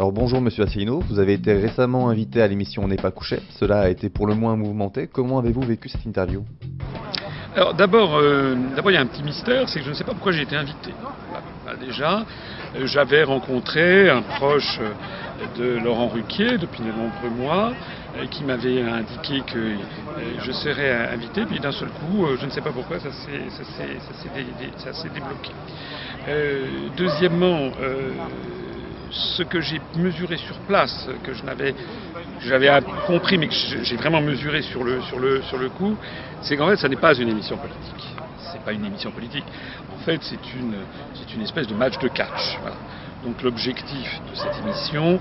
Alors bonjour Monsieur Asselineau, vous avez été récemment invité à l'émission On n'est pas couché. Cela a été pour le moins mouvementé. Comment avez-vous vécu cette interview? Alors d'abord, euh, d'abord il y a un petit mystère, c'est que je ne sais pas pourquoi j'ai été invité. Bah, déjà, euh, j'avais rencontré un proche euh, de Laurent Ruquier depuis de nombreux mois qui m'avait indiqué que je serais invité, puis d'un seul coup, je ne sais pas pourquoi, ça s'est débloqué. deuxièmement, ce que j'ai mesuré sur place, que je n'avais, j'avais compris, mais que j'ai vraiment mesuré sur le, sur le, sur le coup, c'est qu'en fait, ça n'est pas une émission politique. C'est pas une émission politique. En fait, c'est une, c'est une espèce de match de catch. Donc l'objectif de cette émission,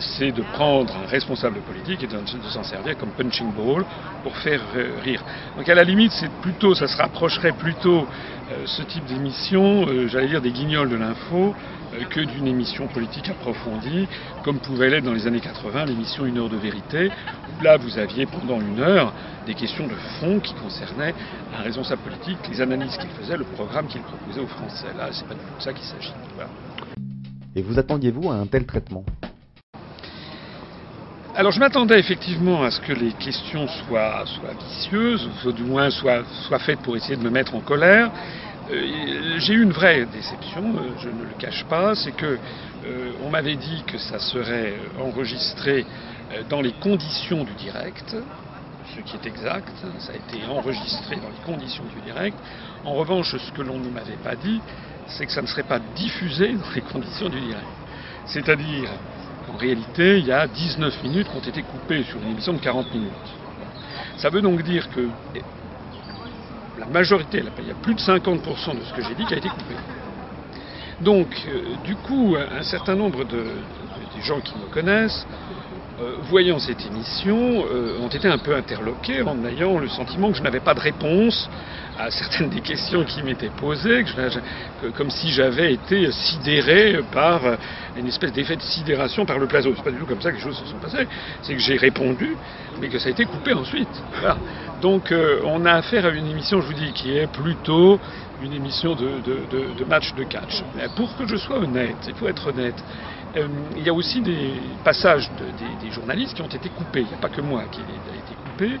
c'est de prendre un responsable politique et de, s'en servir comme punching ball pour faire rire. Donc à la limite, c'est plutôt, ça se rapprocherait plutôt euh, ce type d'émission, euh, j'allais dire des guignols de l'info, euh, que d'une émission politique approfondie, comme pouvait l'être dans les années 80 l'émission Une heure de vérité, où là vous aviez pendant une heure des questions de fond qui concernaient un responsable politique, les analyses qu'il faisait, le programme qu'il proposait aux Français. Là, c'est pas du tout de ça qu'il s'agit. Vous attendiez-vous à un tel traitement alors je m'attendais effectivement à ce que les questions soient, vicieuses, ou du moins soient, faites pour essayer de me mettre en colère. Euh, j'ai eu une vraie déception, euh, je ne le cache pas, c'est que euh, on m'avait dit que ça serait enregistré dans les conditions du direct, ce qui est exact, ça a été enregistré dans les conditions du direct. En revanche, ce que l'on ne m'avait pas dit, c'est que ça ne serait pas diffusé dans les conditions du direct. C'est-à-dire qu'en réalité, il y a 19 minutes qui ont été coupées sur une émission de 40 minutes. Ça veut donc dire que la majorité, il y a plus de 50% de ce que j'ai dit qui a été coupé. Donc, euh, du coup, un certain nombre de, gens qui me connaissent, euh, voyant cette émission, euh, ont été un peu interloqués en ayant le sentiment que je n'avais pas de réponse à certaines des questions qui m'étaient posées, comme si j'avais été sidéré par une espèce d'effet de sidération par le plateau. C'est pas du tout comme ça que les choses se sont passées. C'est que j'ai répondu, mais que ça a été coupé ensuite. Donc euh, on a affaire à une émission, je vous dis, qui est plutôt une émission de, match de catch. pour que je sois honnête, il faut être honnête, euh, il y a aussi des passages des, journalistes qui ont été coupés. Il n'y a pas que moi qui ai été coupé.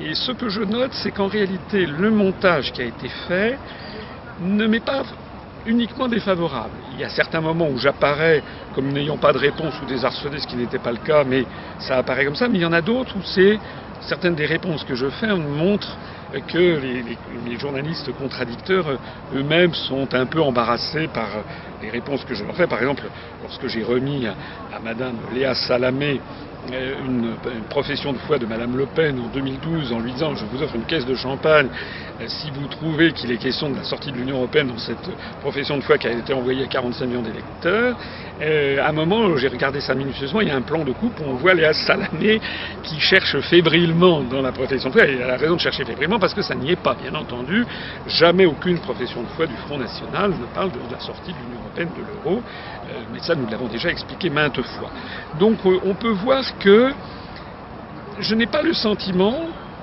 Et ce que je note, c'est qu'en réalité, le montage qui a été fait ne m'est pas uniquement défavorable. Il y a certains moments où j'apparais comme n'ayant pas de réponse ou désarçonné, ce qui n'était pas le cas, mais ça apparaît comme ça. Mais il y en a d'autres où c'est certaines des réponses que je fais montrent que les, journalistes contradicteurs eux-mêmes sont un peu embarrassés par les réponses que je leur fais. Par exemple, lorsque j'ai remis à, à Madame Léa Salamé euh, une, profession de foi de Madame Le Pen en 2012 en lui disant je vous offre une caisse de champagne euh, si vous trouvez qu'il est question de la sortie de l'Union européenne dans cette profession de foi qui a été envoyée à 45 millions d'électeurs. Euh, à un moment, j'ai regardé ça minutieusement, il y a un plan de coupe où on voit Léa Salamé qui cherche fébrilement dans la profession de foi. Et elle a raison de chercher fébrilement parce que ça n'y est pas, bien entendu. Jamais aucune profession de foi du Front National ne parle de la sortie de l'Union européenne de l'euro. Mais ça, nous l'avons déjà expliqué maintes fois. Donc on peut voir que je n'ai pas le sentiment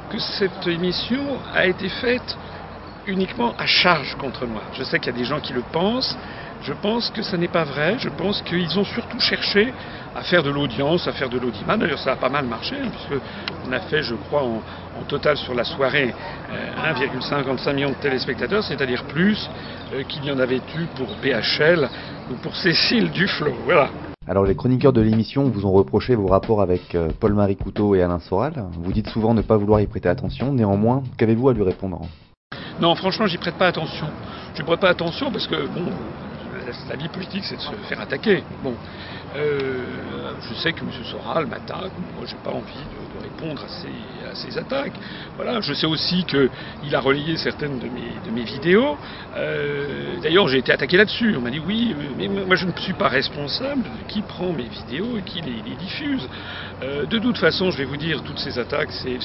que cette émission a été faite uniquement à charge contre moi. Je sais qu'il y a des gens qui le pensent. Je pense que ce n'est pas vrai. Je pense qu'ils ont surtout cherché à faire de l'audience, à faire de l'audimat. D'ailleurs, ça a pas mal marché, hein, puisqu'on a fait, je crois, en, total sur la soirée 1,55 euh, million de téléspectateurs, c'est-à-dire plus euh, qu'il y en avait eu pour BHL ou pour Cécile Duflo. Voilà. Alors les chroniqueurs de l'émission vous ont reproché vos rapports avec euh, Paul-Marie Couteau et Alain Soral. Vous dites souvent ne pas vouloir y prêter attention. Néanmoins, qu'avez-vous à lui répondre? Non, franchement, j'y prête pas attention. Je prête pas attention parce que bon, la vie politique, c'est de se faire attaquer. Euh, je sais que M. Soral m'attaque. Moi, j'ai pas envie de, répondre à ces, attaques. Voilà, je sais aussi qu'il a relayé certaines de mes, de mes vidéos. Euh, d'ailleurs, j'ai été attaqué là-dessus. On m'a dit oui, mais moi, je ne suis pas responsable de qui prend mes vidéos et qui les, diffuse. Euh, de toute façon, je vais vous dire, toutes ces attaques, c'est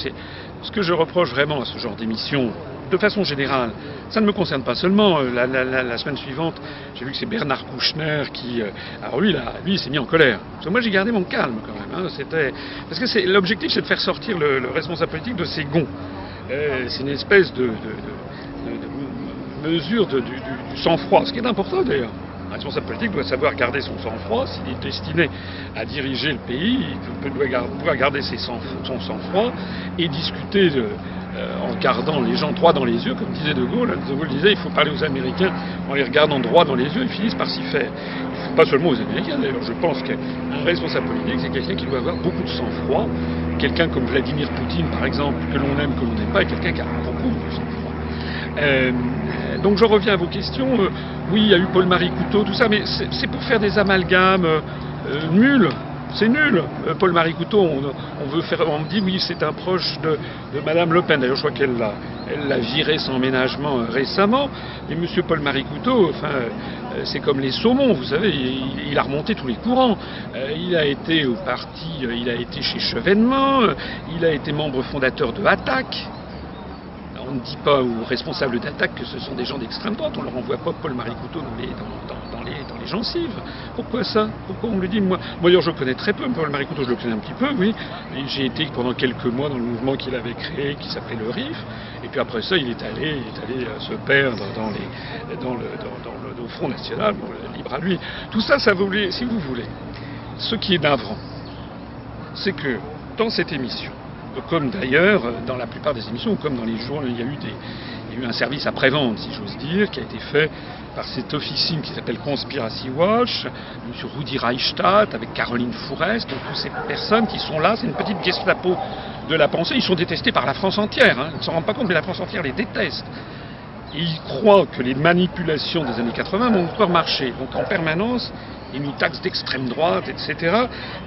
ce que je reproche vraiment à ce genre d'émission de façon générale, ça ne me concerne pas seulement. Euh, la, semaine suivante, j'ai vu que c'est Bernard Kouchner qui. Euh, alors lui, là, lui, il s'est mis en colère. Moi, j'ai gardé mon calme quand même. Hein. Parce que l'objectif, c'est de faire sortir le, responsable politique de ses gonds. Euh, c'est une espèce de, mesure du, sang-froid, ce qui est important d'ailleurs. Un responsable politique doit savoir garder son sang-froid. S'il est destiné à diriger le pays, il doit pouvoir garder son sang-froid et discuter de, en gardant les gens droit dans les yeux, comme disait De Gaulle. De Gaulle disait il faut parler aux Américains en les regardant droit dans les yeux, ils finissent par s'y faire. Pas seulement aux Américains d'ailleurs, je pense qu'un responsable politique, c'est quelqu'un qui doit avoir beaucoup de sang-froid. Quelqu'un comme Vladimir Poutine, par exemple, que l'on aime, que l'on n'aime pas, est quelqu'un qui a beaucoup de sang-froid. Euh, donc je reviens à vos questions. Euh, oui, il y a eu Paul-Marie Couteau, tout ça, mais c'est pour faire des amalgames nuls. C'est nul. Euh, Paul-Marie Couteau, on, veut faire, me dit oui, c'est un proche de, Madame Le Pen. D'ailleurs, je crois qu'elle l'a, viré sans ménagement euh, récemment. Et Monsieur Paul-Marie Couteau, enfin, euh, c'est comme les saumons, vous savez, il, a remonté tous les courants. il a été au parti, il a été chez Chevènement, il a été membre fondateur de Attaque ne dit pas aux responsables d'attaque que ce sont des gens d'extrême droite, on leur envoie pas Paul-Marie Couteau dans les, dans, les, dans les gencives. Pourquoi ça? Pourquoi on le dit Moi, moi d'ailleurs, je connais très peu Paul-Marie Couteau, je le connais un petit peu, oui. J'ai été pendant quelques mois dans le mouvement qu'il avait créé, qui s'appelait le RIF, et puis après ça, il est allé, il est allé euh, se perdre dans les, dans le, dans, le, Front National, libre à lui. Tout ça, ça voulait, si vous voulez, ce qui est navrant, c'est que dans cette émission, comme d'ailleurs dans la plupart des émissions, comme dans les jours, il y a eu, il y a eu un service après-vente, si j'ose dire, qui a été fait par cette officine qui s'appelle Conspiracy Watch, M. Rudi Reichstadt, avec Caroline Fourest, donc toutes ces personnes qui sont là, c'est une petite Gestapo de la pensée, ils sont détestés par la France entière, hein. ils ne s'en rendent pas compte, mais la France entière les déteste. ils croient que les manipulations des années 80 vont encore marcher. Donc en permanence, nous taxent d'extrême droite, etc.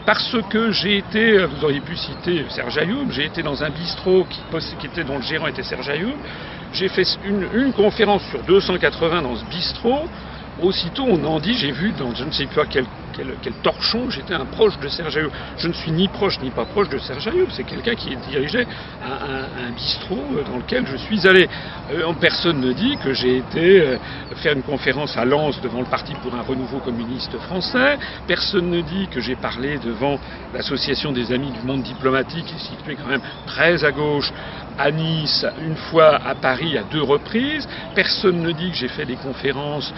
Parce que j'ai été, vous auriez pu citer Serge Ayoub, j'ai été dans un bistrot était, dont le gérant était Serge Ayoub. J'ai fait une, une conférence sur 280 dans ce bistrot. Aussitôt, on en dit, j'ai vu dans je ne sais pas quel quel, torchon, j'étais un proche de Serge Ayoub. Je ne suis ni proche ni pas proche de Serge Ayoub, c'est quelqu'un qui dirigeait un, bistrot dans lequel je suis allé. Euh, personne ne dit que j'ai été euh, faire une conférence à Lens devant le Parti pour un renouveau communiste français. Personne ne dit que j'ai parlé devant l'Association des amis du monde diplomatique, qui est située quand même très à gauche, à Nice, une fois à Paris à deux reprises. Personne ne dit que j'ai fait des conférences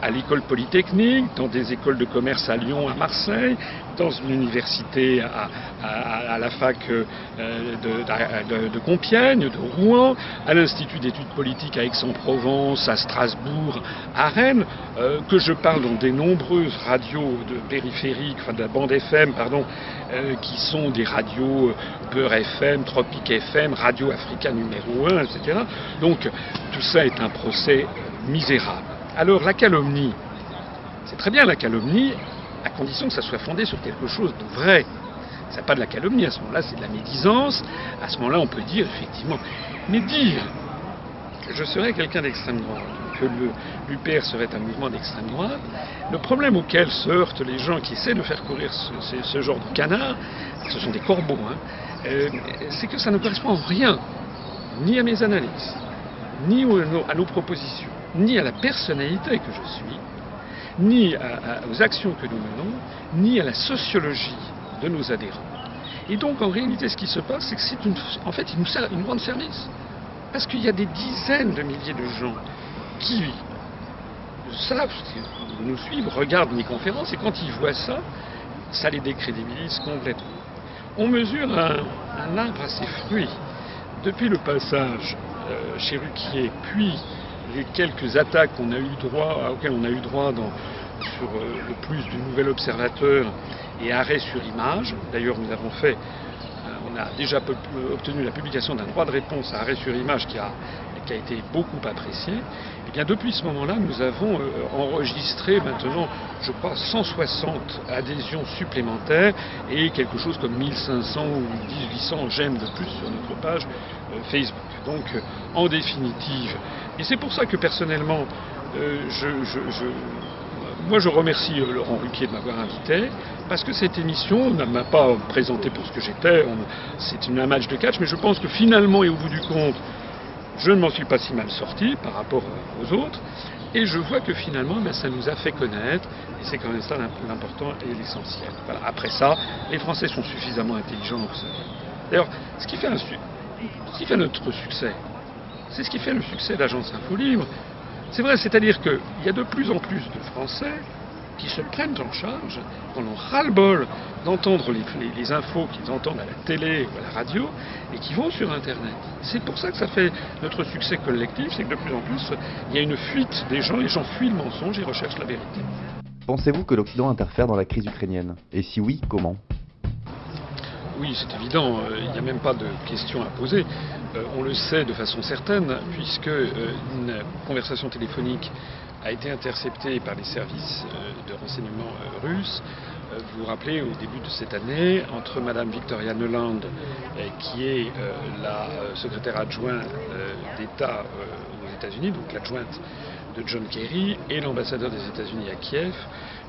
à l'école polytechnique, dans des écoles de commerce à Lyon, à Marseille, dans une université à, la fac euh, de, Compiègne, de Rouen, à l'Institut d'études politiques à Aix-en-Provence, à Strasbourg, à Rennes, euh, que je parle dans des nombreuses radios de périphériques, enfin de la bande FM, pardon, euh, qui sont des radios Peur FM, Tropique FM, Radio Africa numéro 1, etc. Donc tout ça est un procès misérable. Alors la calomnie, c'est très bien la calomnie, à condition que ça soit fondé sur quelque chose de vrai. Ce n'est pas de la calomnie, à ce moment-là, c'est de la médisance. À ce moment-là, on peut dire, effectivement, mais dire que je serais quelqu'un d'extrême droite, que l'UPR serait un mouvement d'extrême droite, le problème auquel se heurtent les gens qui essaient de faire courir ce, genre de canard, ce sont des corbeaux, hein, euh, c'est que ça ne correspond en rien, ni à mes analyses, ni à nos propositions, ni à la personnalité que je suis, ni aux actions que nous menons, ni à la sociologie de nos adhérents. Et donc, en réalité, ce qui se passe, c'est que c'est une, en fait, il nous, sert, une rend service. Parce qu'il y a des dizaines de milliers de gens qui savent, nous suivent, regardent mes conférences, et quand ils voient ça, ça les décrédibilise complètement. On mesure un, arbre à ses fruits. Depuis le passage euh, chez Ruquier, puis les quelques attaques auxquelles on a eu droit sur euh, le plus du nouvel observateur et arrêt sur image. D'ailleurs, nous avons fait, euh, on a déjà obtenu la publication d'un droit de réponse à arrêt sur image qui a été beaucoup apprécié. Bien depuis ce moment-là, nous avons euh, enregistré maintenant, je crois, 160 adhésions supplémentaires et quelque chose comme 1500 ou 1800 j'aime de plus sur notre page Facebook. Donc, en définitive, et c'est pour ça que personnellement, euh, moi je remercie euh, Laurent Ruquier de m'avoir invité, parce que cette émission ne m'a pas présenté pour ce que j'étais, c'est un match de catch, mais je pense que finalement et au bout du compte, je ne m'en suis pas si mal sorti par rapport aux autres, et je vois que finalement, ben, ça nous a fait connaître, et c'est quand même ça l'important et l'essentiel. Après ça, les Français sont suffisamment intelligents, vous savez. D'ailleurs, ce qui fait, ce qui fait notre succès, c'est ce qui fait le succès d'Agence Info Libre. C'est vrai, c'est-à-dire qu'il y a de plus en plus de Français qui se prennent en charge, on en ras-le-bol d'entendre les, infos qu'ils entendent à la télé ou à la radio et qui vont sur Internet. C'est pour ça que ça fait notre succès collectif, c'est que de plus en plus, il y a une fuite des gens, les gens fuient le mensonge et recherchent la vérité. Pensez-vous que l'Occident interfère dans la crise ukrainienne? Et si oui, comment? Oui, c'est évident, euh, il n'y a même pas de question à poser. Euh, on le sait de façon certaine, puisque euh, une conversation téléphonique a été interceptée par les services de renseignement russes. Vous vous rappelez, au début de cette année, entre Madame Victoria Nuland, qui est la secrétaire adjointe d'État aux États-Unis, donc l'adjointe de John Kerry, et l'ambassadeur des États-Unis à Kiev,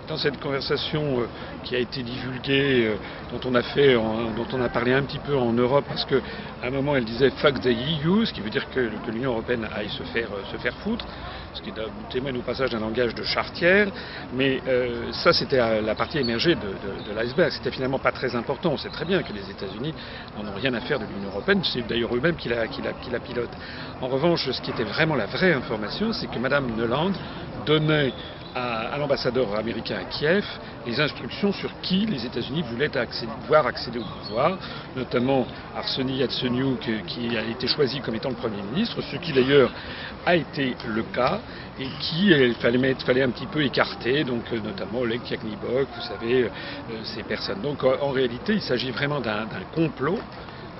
dans cette conversation euh, qui a été divulguée, euh, dont on a parlé un petit peu en Europe, parce qu'à un moment elle disait fuck the EU, ce qui veut dire que, l'Union européenne aille se faire, euh, se faire foutre, ce qui témoigne au passage d'un langage de chartière, mais ça c'était la partie émergée de, l'iceberg. C'était finalement pas très important. On sait très bien que les États-Unis n'en ont rien à faire de l'Union européenne. C'est d'ailleurs eux-mêmes qui la, pilotent. En revanche, ce qui était vraiment la vraie information, c'est que Mme Neuland donnait à, l'ambassadeur américain à Kiev les instructions sur qui les États-Unis voulaient accéder, voir accéder au pouvoir, notamment Arseny Yatsenyuk qui a été choisi comme étant le Premier ministre, ce qui d'ailleurs a été le cas et qui il fallait, un petit peu écarter, donc euh, notamment Oleg Yaknibok, vous savez, euh, ces personnes. Donc en réalité, il s'agit vraiment d'un complot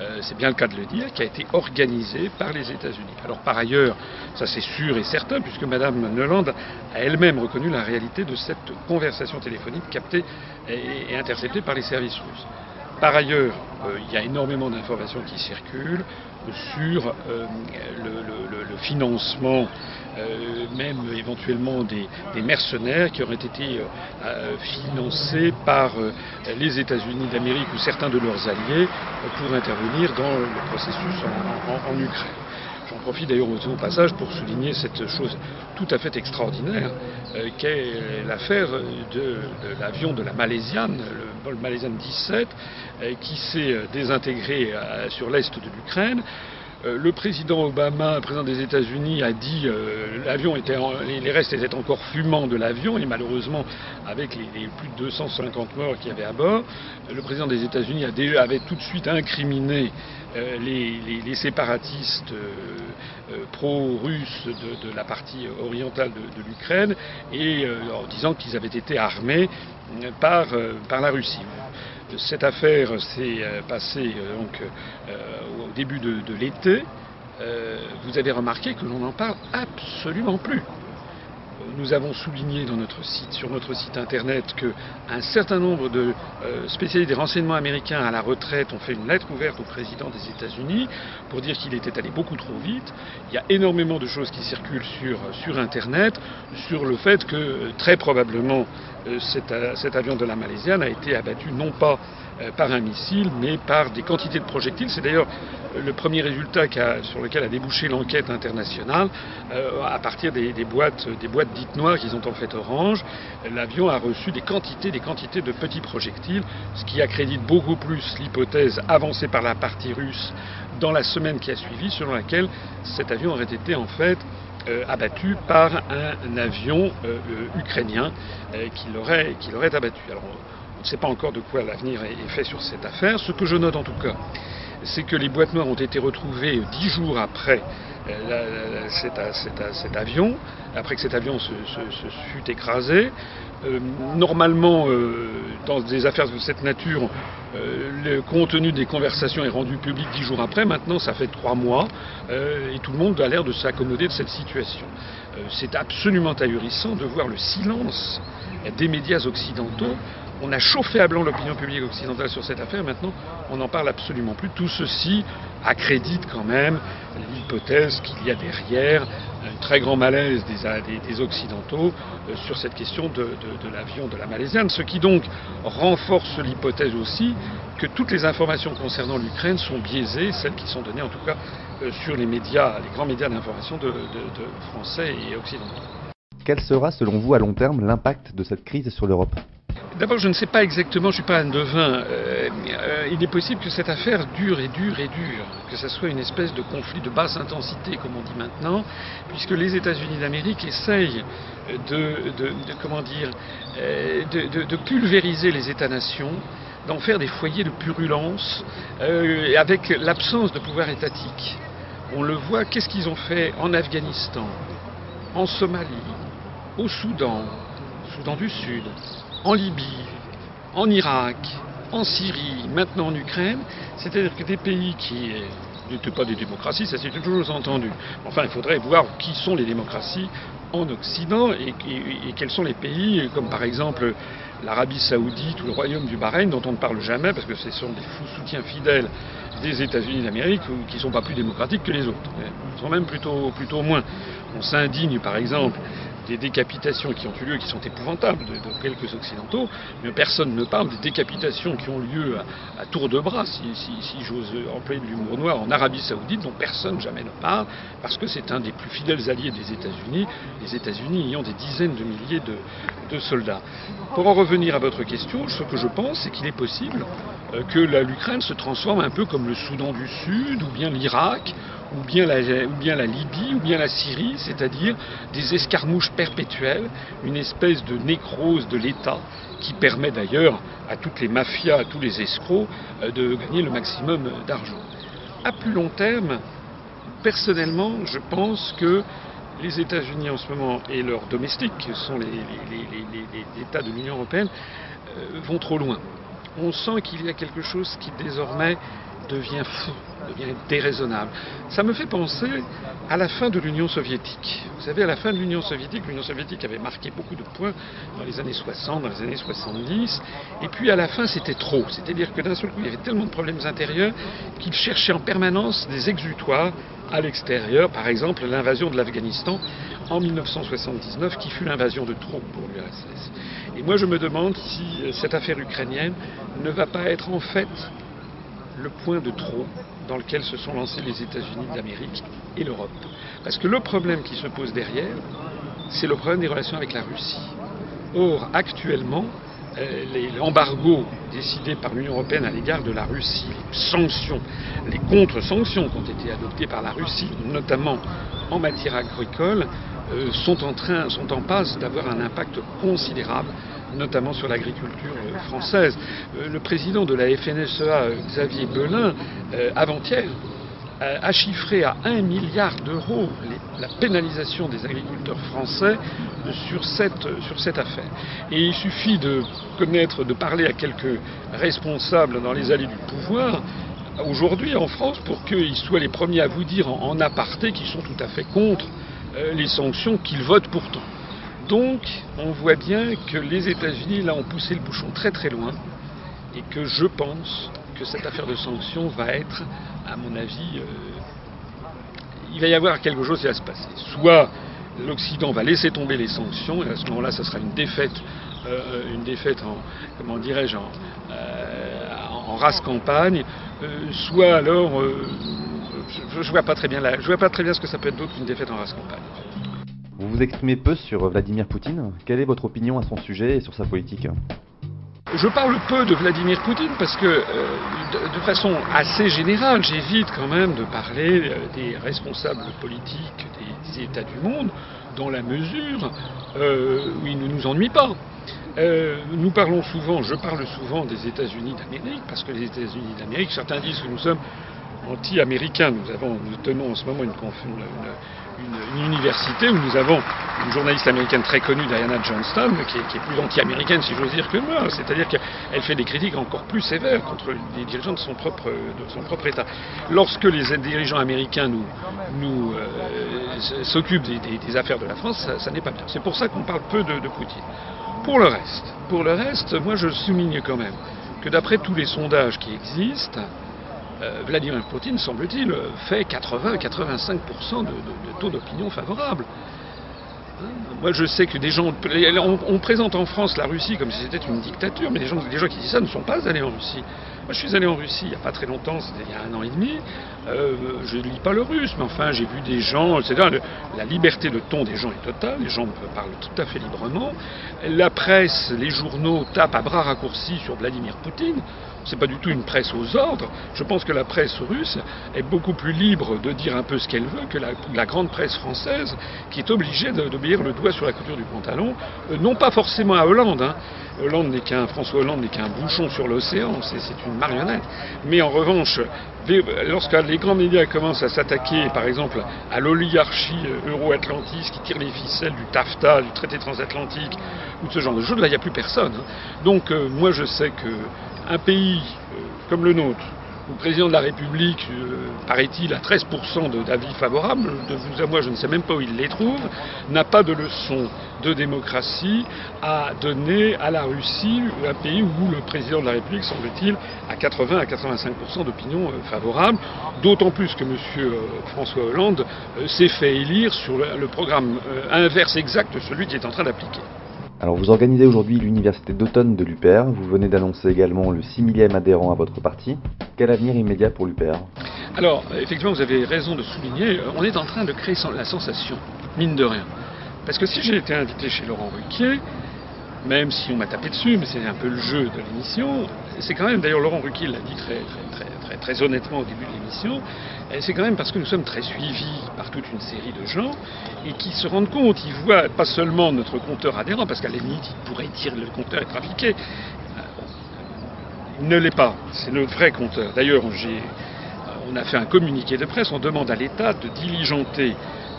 euh, c'est bien le cas de le dire, qui a été organisé par les États-Unis. Alors par ailleurs, ça c'est sûr et certain, puisque Mme Neuland a elle-même reconnu la réalité de cette conversation téléphonique captée et, interceptée par les services russes. Par ailleurs, euh, il y a énormément d'informations qui circulent sur euh, le, financement, euh, même éventuellement des, mercenaires qui auraient été financés par les États-Unis d'Amérique ou certains de leurs alliés pour intervenir dans le processus en Ukraine. J'en profite d'ailleurs au, passage pour souligner cette chose tout à fait extraordinaire euh, qu'est l'affaire de, l'avion de la Malaisiane, le vol Malaisiane 17, euh, qui s'est euh, désintégré sur l'est de l'Ukraine. Le président Obama, président des États-Unis, a dit euh, les restes étaient encore fumants de l'avion et malheureusement avec les, plus de 250 morts qu'il y avait à bord, le président des États-Unis avait tout de suite incriminé euh, les, séparatistes euh, pro-russes de, la partie orientale de, l'Ukraine en disant qu'ils avaient été armés par la Russie. Cette affaire s'est euh, passée euh, donc, euh, au début de, l'été. vous avez remarqué que l'on n'en parle absolument plus nous avons souligné sur notre site internet qu'un certain nombre de spécialistes des renseignements américains à la retraite ont fait une lettre ouverte au président des États-Unis pour dire qu'il était allé beaucoup trop vite. Il y a énormément de choses qui circulent sur internet sur le fait que très probablement euh, euh, cet, avion de la Malaisienne a été abattu non pas euh, par un missile, mais par des quantités de projectiles. C'est d'ailleurs le premier résultat sur lequel a débouché l'enquête internationale à partir des, boîtes, des boîtes dites noires qu'ils ont en fait orange. L'avion a reçu des quantités, des quantités de petits projectiles, ce qui accrédite beaucoup plus l'hypothèse avancée par la partie russe dans la semaine qui a suivi, selon laquelle cet avion aurait été en fait euh, abattu par un, avion euh, euh, ukrainien qui l'aurait abattu. Alors on ne sait pas encore de quoi l'avenir est, fait sur cette affaire. Ce que je note en tout cas, c'est que les boîtes noires ont été retrouvées dix jours après cet, avion, après que cet avion se, fut écrasé. normalement, dans des affaires de cette nature, euh, le contenu des conversations est rendu public dix jours après. Maintenant, ça fait trois mois euh, et tout le monde a l'air de s'accommoder de cette situation. Euh, c'est absolument ahurissant de voir le silence des médias occidentaux. On a chauffé à blanc l'opinion publique occidentale sur cette affaire. Maintenant, on n'en parle absolument plus. Tout ceci accrédite quand même l'hypothèse qu'il y a derrière un très grand malaise des, Occidentaux euh, sur cette question de, l'avion de la Malaisienne, ce qui donc renforce l'hypothèse aussi que toutes les informations concernant l'Ukraine sont biaisées, celles qui sont données en tout cas euh, sur les médias, les grands médias d'information français et occidentaux. Quel sera selon vous à long terme l'impact de cette crise sur l'Europe D'abord, je ne sais pas exactement, je ne suis pas un devin, euh, euh, il est possible que cette affaire dure et dure et dure, que ce soit une espèce de conflit de basse intensité, comme on dit maintenant, puisque les États-Unis d'Amérique essayent de, comment dire, euh, de, pulvériser les États-nations, d'en faire des foyers de purulence, avec l'absence de pouvoir étatique. On le voit, qu'est-ce qu'ils ont fait en Afghanistan, en Somalie, au Soudan, Soudan du Sud, en Libye, en Irak, en Syrie, maintenant en Ukraine, c'est-à-dire que des pays qui n'étaient pas des démocraties, ça s'est toujours entendu. Enfin, il faudrait voir qui sont les démocraties en Occident et, quels sont les pays, comme par exemple l'Arabie saoudite ou le royaume du Bahreïn, dont on ne parle jamais parce que ce sont des fous soutiens fidèles des États-Unis d'Amérique qui ne sont pas plus démocratiques que les autres. Ils sont même plutôt, plutôt moins. On s'indigne par exemple des décapitations qui ont eu lieu, qui sont épouvantables de, quelques occidentaux, mais personne ne parle des décapitations qui ont lieu à, tour de bras, si, j'ose employer de l'humour noir, en Arabie Saoudite, dont personne jamais ne parle, parce que c'est un des plus fidèles alliés des États-Unis, les États-Unis ayant des dizaines de milliers de, soldats. Pour en revenir à votre question, ce que je pense, c'est qu'il est possible euh, que l'Ukraine se transforme un peu comme le Soudan du Sud ou bien l'Irak ou bien, la, ou bien la Libye, ou bien la Syrie, c'est-à-dire des escarmouches perpétuelles, une espèce de nécrose de l'État qui permet d'ailleurs à toutes les mafias, à tous les escrocs euh, de gagner le maximum d'argent. À plus long terme, personnellement, je pense que les États-Unis en ce moment et leurs domestiques, qui sont les, États de l'Union européenne, euh, vont trop loin. On sent qu'il y a quelque chose qui désormais devient fou, devient déraisonnable. Ça me fait penser à la fin de l'Union soviétique. Vous savez, à la fin de l'Union soviétique, l'Union soviétique avait marqué beaucoup de points dans les années 60, dans les années 70, et puis à la fin c'était trop. C'est-à-dire que d'un seul coup, il y avait tellement de problèmes intérieurs qu'ils cherchaient en permanence des exutoires à l'extérieur, par exemple l'invasion de l'Afghanistan en 1979, qui fut l'invasion de trop pour l'URSS. Et moi je me demande si cette affaire ukrainienne ne va pas être en fait le point de trop dans lequel se sont lancés les États-Unis d'Amérique et l'Europe. Parce que le problème qui se pose derrière, c'est le problème des relations avec la Russie. Or, actuellement, euh, l'embargo décidé par l'Union européenne à l'égard de la Russie, les sanctions, les contre-sanctions qui ont été adoptées par la Russie, notamment en matière agricole, euh, sont en train, sont en passe d'avoir un impact considérable notamment sur l'agriculture euh, française. Euh, le président de la FNSEA, Xavier Belin, euh, avant-hier, a chiffré à 1 milliard d'euros la pénalisation des agriculteurs français sur cette, sur cette affaire. Et il suffit de connaître, de parler à quelques responsables dans les allées du pouvoir aujourd'hui en France pour qu'ils soient les premiers à vous dire en, aparté qu'ils sont tout à fait contre les sanctions qu'ils votent pourtant. Donc, on voit bien que les États-Unis, là, ont poussé le bouchon très très loin et que je pense que cette affaire de sanctions va être, à mon avis, euh, il va y avoir quelque chose qui va se passer. Soit l'Occident va laisser tomber les sanctions, et à ce moment-là, ça sera une défaite, euh, une défaite en, comment dirais-je, en, euh, race campagne, soit alors, je, ne vois pas très bien je vois pas très bien ce que ça peut être d'autre qu'une défaite en race campagne. Vous vous exprimez peu sur Vladimir Poutine. Quelle est votre opinion à son sujet et sur sa politique? Je parle peu de Vladimir Poutine parce que, euh, de, façon assez générale, j'évite quand même de parler euh, des responsables politiques des, États du monde, dans la mesure euh, où ils ne nous ennuient pas. nous parlons souvent, je parle souvent des États-Unis d'Amérique, parce que les États-Unis d'Amérique, certains disent que nous sommes anti-américains. Nous, nous tenons en ce moment une, une, une, université où nous avons une journaliste américaine très connue, Diana Johnston, qui est, plus anti-américaine, si j'ose dire, que moi. C'est-à-dire qu'elle fait des critiques encore plus sévères contre les dirigeants de son propre, de son propre État. Lorsque les dirigeants américains nous, nous euh, s'occupent des, affaires de la France, ça, n'est pas bien. C'est pour ça qu'on parle peu de, de Poutine. Pour le reste, pour le reste, moi je souligne quand même que d'après tous les sondages qui existent, Vladimir Poutine, semble-t-il, fait 80-85% de, taux d'opinion favorable. Hein, moi, je sais que des gens. On, présente en France la Russie comme si c'était une dictature, mais les gens, gens qui disent ça ne sont pas allés en Russie. Moi, je suis allé en Russie il n'y a pas très longtemps, c'était il y a un an et demi. Euh, je ne lis pas le russe, mais enfin, j'ai vu des gens. C'est-à-dire, la liberté de ton des gens est totale, les gens parlent tout à fait librement. La presse, les journaux tapent à bras raccourcis sur Vladimir Poutine c'est pas du tout une presse aux ordres. Je pense que la presse russe est beaucoup plus libre de dire un peu ce qu'elle veut que la, grande presse française, qui est obligée d'obéir le doigt sur la couture du pantalon, euh, non pas forcément à Hollande. Hein. Hollande n'est qu'un François Hollande n'est qu'un bouchon sur l'océan, c'est une marionnette. Mais en revanche, lorsque les grands médias commencent à s'attaquer, par exemple, à l'oligarchie euh, euro-atlantiste qui tire les ficelles du TAFTA, du traité transatlantique, ou de ce genre de choses, là, il n'y a plus personne. Hein. Donc, euh, moi, je sais qu'un pays euh, comme le nôtre, le président de la République, euh, paraît-il, a 13% d'avis favorables, de vous à moi, je ne sais même pas où il les trouve, n'a pas de leçon de démocratie à donner à la Russie, un pays où le président de la République, semble-t-il, a 80 à 85% d'opinion euh, favorable, d'autant plus que M. François Hollande s'est fait élire sur le programme inverse exact de celui qui est en train d'appliquer. Alors vous organisez aujourd'hui l'université d'automne de l'UPR, vous venez d'annoncer également le 6 millième adhérent à votre parti. Quel avenir immédiat pour l'UPR Alors effectivement vous avez raison de souligner, on est en train de créer la sensation, mine de rien. Parce que si j'ai été invité chez Laurent Ruquier, même si on m'a tapé dessus, mais c'est un peu le jeu de l'émission, c'est quand même, d'ailleurs Laurent Ruquier l'a dit très, très, très, très, honnêtement au début de l'émission, c'est quand même parce que nous sommes très suivis par toute une série de gens et qui se rendent compte, ils voient pas seulement notre compteur adhérent, parce qu'à la limite, il pourrait dire le compteur est trafiqué. Euh, il ne l'est pas, c'est le vrai compteur. D'ailleurs, on a fait un communiqué de presse, on demande à l'État de diligenter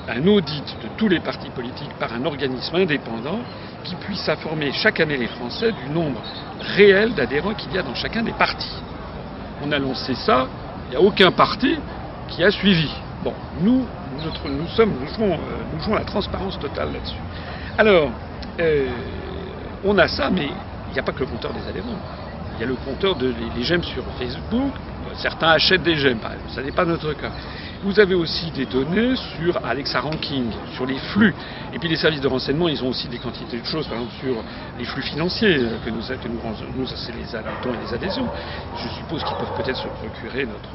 un audit de tous les partis politiques par un organisme indépendant qui puisse informer chaque année les Français du nombre réel d'adhérents qu'il y a dans chacun des partis. On a lancé ça, il n'y a aucun parti qui a suivi. Bon, nous, nous, sommes, euh, nous jouons la transparence totale là-dessus. Alors, euh, on a ça, mais il n'y a pas que le compteur des adhérents. Il y a le compteur des les j'aime sur Facebook. Certains achètent des j'aime, par. Ça n'est pas notre cas. Vous avez aussi des données sur Alexa Ranking, sur les flux. Et puis les services de renseignement, ils ont aussi des quantités de choses, par exemple sur les flux financiers euh, que nous, que nous, c'est les dons et les adhésions. Je suppose qu'ils peuvent peut-être se procurer notre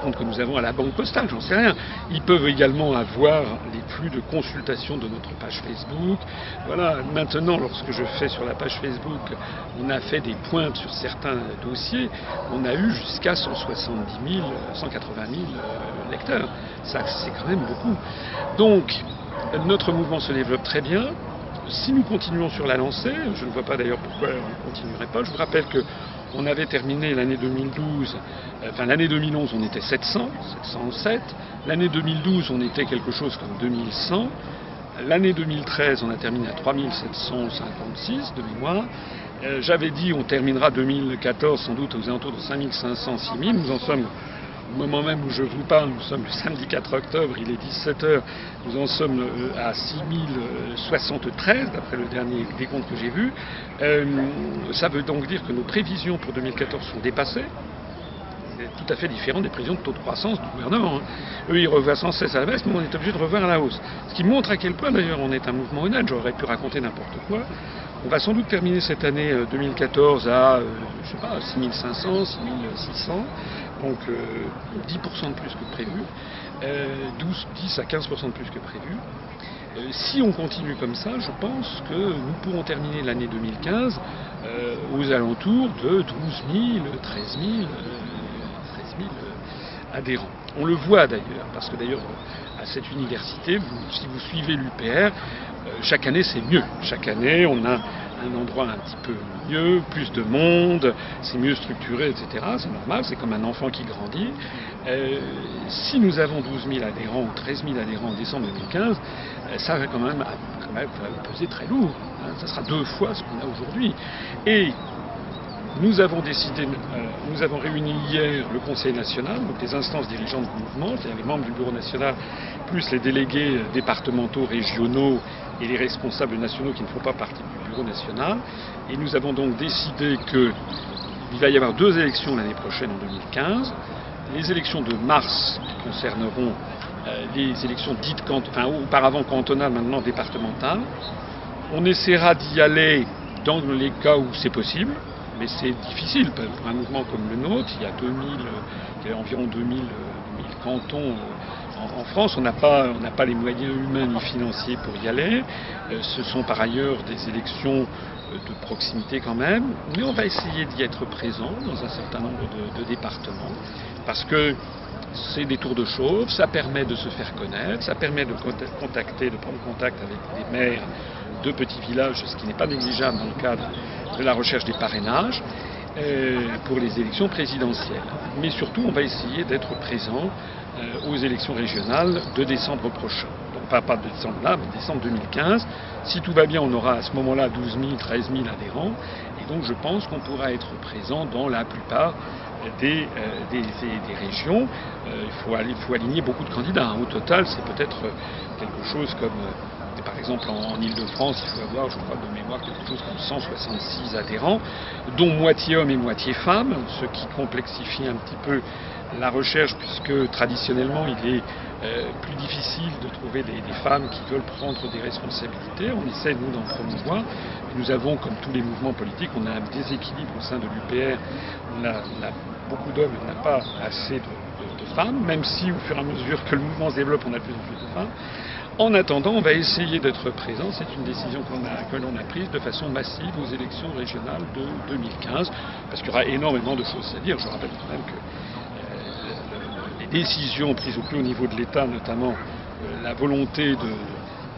le compte que nous avons à la banque postale, j'en sais rien. Ils peuvent également avoir les flux de consultation de notre page Facebook. Voilà, maintenant, lorsque je fais sur la page Facebook, on a fait des pointes sur certains dossiers, on a eu jusqu'à 170 000, 180 000 lecteurs. Ça, c'est quand même beaucoup. Donc, notre mouvement se développe très bien. Si nous continuons sur la lancée, je ne vois pas d'ailleurs pourquoi on ne continuerait pas. Je vous rappelle que on avait terminé l'année 2012, euh, enfin l'année 2011 on était 700, 707. L'année 2012 on était quelque chose comme 2100. L'année 2013 on a terminé à 3756 de mémoire. Euh, j'avais dit on terminera 2014 sans doute aux alentours de 5500, 6000. Nous en sommes au moment même où je vous parle, nous sommes le samedi 4 octobre, il est 17h, nous en sommes euh, à 6073 d'après le dernier décompte que j'ai vu. Euh, ça veut donc dire que nos prévisions pour 2014 sont dépassées tout à fait différent des prévisions de taux de croissance du gouvernement. Hein. Eux, ils revoient sans cesse à la baisse, mais on est obligé de revoir à la hausse. Ce qui montre à quel point, d'ailleurs, on est un mouvement honnête. J'aurais pu raconter n'importe quoi. On va sans doute terminer cette année 2014 euh, à, je sais pas, 6500, 6600 donc 10% euh, de plus que prévu, 12, euh, 10 à 15% de plus que prévu. Euh, si on continue comme ça, je pense que nous pourrons terminer l'année 2015 aux alentours de 12 000, 13 000, adhérents. On le voit d'ailleurs, parce que d'ailleurs à cette université, si vous suivez l'UPR, chaque année c'est mieux. Chaque année on a un endroit un petit peu mieux, plus de monde, c'est mieux structuré, etc. C'est normal, c'est comme un enfant qui grandit. Euh, si nous avons 12 000 adhérents ou 13 000 adhérents en décembre 2015, euh, ça va quand même, même peser très lourd. Hein. Ça sera deux fois ce qu'on a aujourd'hui. Et nous avons décidé, euh, nous avons réuni hier le Conseil national, donc les instances dirigeantes du mouvement, c'est-à-dire les membres du Bureau national, plus les délégués départementaux, régionaux et les responsables nationaux qui ne font pas partie du Bureau national. Et nous avons donc décidé qu'il va y avoir deux élections l'année prochaine, en 2015. Les élections de mars qui concerneront euh, les élections dites, enfin, auparavant cantonales, maintenant départementales. On essaiera d'y aller dans les cas où c'est possible, mais c'est difficile pour un mouvement comme le nôtre. Il y a 2000, il y a environ 2000, 2000 cantons en, France, on n'a pas, pas les moyens humains ni financiers pour y aller. Euh, ce sont par ailleurs des élections de proximité quand même, mais on va essayer d'y être présent dans un certain nombre de, départements, parce que c'est des tours de chauffe, ça permet de se faire connaître, ça permet de contacter, de prendre contact avec des maires de petits villages, ce qui n'est pas négligeable dans le cadre de la recherche des parrainages, euh, pour les élections présidentielles. Mais surtout, on va essayer d'être présent euh, aux élections régionales de décembre prochain. Donc pas, de décembre là, mais décembre 2015. Si tout va bien, on aura à ce moment-là 12 000, 13 000 adhérents. Et donc je pense qu'on pourra être présent dans la plupart des, euh, des, régions. il, faut, il, faut, aligner beaucoup de candidats. Au total, c'est peut-être quelque chose comme par exemple, en, Ile-de-France, il faut avoir, je crois, de mémoire, quelque chose comme 166 adhérents, dont moitié hommes et moitié femmes, ce qui complexifie un petit peu la recherche, puisque traditionnellement, il est euh, plus difficile de trouver des, femmes qui veulent prendre des responsabilités. On essaie, nous, d'en promouvoir. Nous avons, comme tous les mouvements politiques, on a un déséquilibre au sein de l'UPR. On, a, beaucoup d'hommes, on n'a pas assez de, de, femmes, même si, au fur et à mesure que le mouvement se développe, on a de plus en plus de femmes. En attendant, on va essayer d'être présent. C'est une décision que l'on a prise de façon massive aux élections régionales de 2015, parce qu'il y aura énormément de choses à dire. Je rappelle quand même que euh, les décisions prises au plus haut niveau de l'État, notamment euh, la volonté de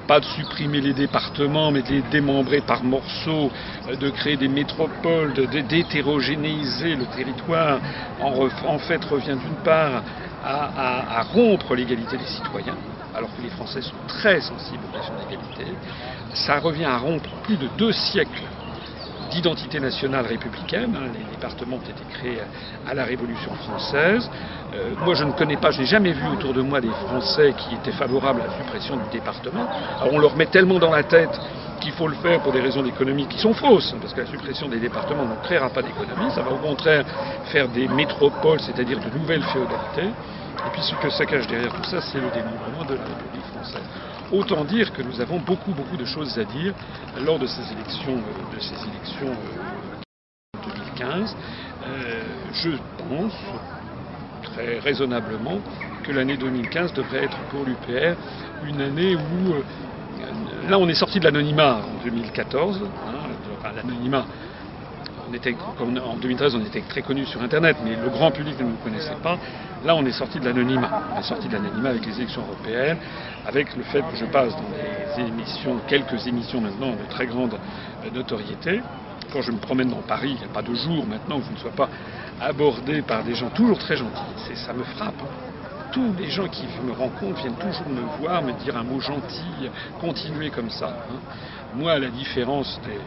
pas de supprimer les départements, mais de les démembrer par morceaux, euh, de créer des métropoles, d'hétérogénéiser le territoire, en, fait revient d'une part à rompre l'égalité des citoyens, alors que les Français sont très sensibles aux questions d'égalité. Ça revient à rompre plus de deux siècles d'identité nationale républicaine. Hein. Les départements ont été créés à la Révolution française. Euh, moi, je ne connais pas, je n'ai jamais vu autour de moi des Français qui étaient favorables à la suppression du département. Alors on leur met tellement dans la tête qu'il faut le faire pour des raisons d'économie qui sont fausses, parce que la suppression des départements ne créera pas d'économie, ça va au contraire faire des métropoles, c'est-à-dire de nouvelles féodalités. Et puis ce que ça cache derrière tout ça, c'est le démembrement de la République française. Autant dire que nous avons beaucoup, beaucoup de choses à dire lors de ces élections, euh, de ces élections 2015. Euh, euh, je pense très raisonnablement que l'année 2015 devrait être pour l'UPR une année où là on est sorti de l'anonymat en 2014, hein, l'anonymat en 2013, on était très connus sur Internet, mais le grand public ne nous connaissait pas. Là, on est sorti de l'anonymat. On est sorti de l'anonymat avec les élections européennes, avec le fait que je passe dans des émissions, quelques émissions maintenant de très grande euh, notoriété. Quand je me promène dans Paris, il n'y a pas de jour maintenant où je ne sois pas abordé par des gens toujours très gentils. Ça me frappe tous les gens qui me rencontrent viennent toujours me voir, me dire un mot gentil, continuer comme ça. Hein. Moi, à la différence des,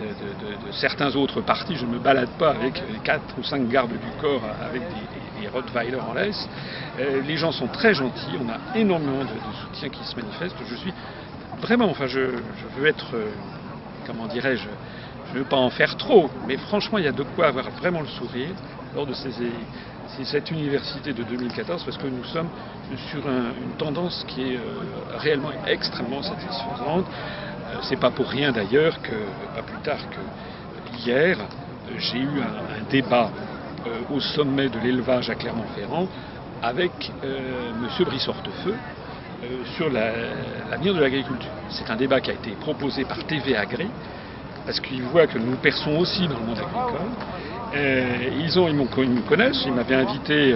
de, certains autres partis, je ne me balade pas avec quatre ou cinq gardes du corps avec des, des, Rottweiler en laisse. Euh, les gens sont très gentils, on a énormément de, soutien qui se manifeste. Je suis vraiment, enfin, je, veux être, euh, comment dirais-je, je ne veux pas en faire trop, mais franchement, il y a de quoi avoir vraiment le sourire lors de ces, cette université de 2014 parce que nous sommes sur une tendance qui est euh, réellement extrêmement satisfaisante. Euh, c'est pas pour rien d'ailleurs que, pas plus tard que hier, j'ai eu un, débat euh, au sommet de l'élevage à Clermont-Ferrand avec euh, M. Brissortefeu sur l'avenir de l'agriculture. C'est un débat qui a été proposé par TV Agré, parce qu'ils voient que nous perçons aussi dans le monde agricole. ils, ont, ils, me connaissent, ils m'avaient invité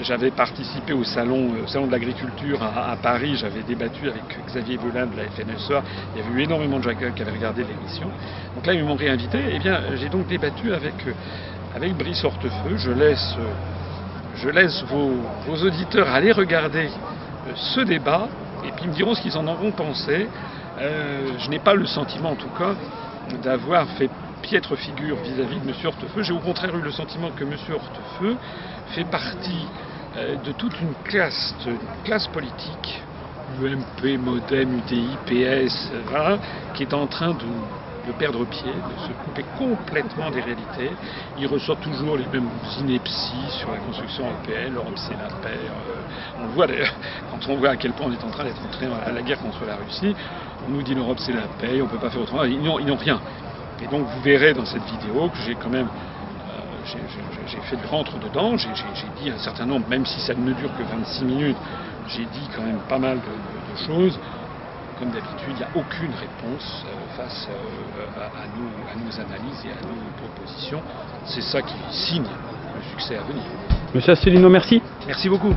j'avais participé au salon, euh, salon de l'agriculture à, Paris, j'avais débattu avec Xavier Belin de la FNSEA, il y avait eu énormément de gens qui avaient regardé l'émission. Donc là, ils m'ont réinvité, et eh bien j'ai donc débattu avec, euh, avec Brice Hortefeux. Je laisse, je laisse vos, auditeurs aller regarder ce débat, et puis ils me diront ce qu'ils en auront pensé. je n'ai pas le sentiment, en tout cas, d'avoir fait piètre figure vis-à-vis de M. Hortefeux. J'ai au contraire eu le sentiment que M. Hortefeux fait partie euh, de toute une classe, classe politique, UMP, Modem, UDI, PS, qui est en train de, perdre pied, de se couper complètement des réalités. Il ressort toujours les mêmes inepties sur la construction européenne, l'Europe c'est la paix. Euh, on le voit d'ailleurs, quand on voit à quel point on est en train d'être entré à la guerre contre la Russie, on nous dit l'Europe c'est la paix, on ne peut pas faire autrement. Ils n'ont rien. Et donc vous verrez dans cette vidéo que j'ai quand même euh, j'ai fait du rentre dedans, j'ai dit un certain nombre, même si ça ne dure que 26 minutes, j'ai dit quand même pas mal de, choses comme d'habitude, il n'y a aucune réponse face à, nos, analyses et à nos propositions. C'est ça qui signe le succès à venir. Monsieur Asselineau, merci. Merci beaucoup.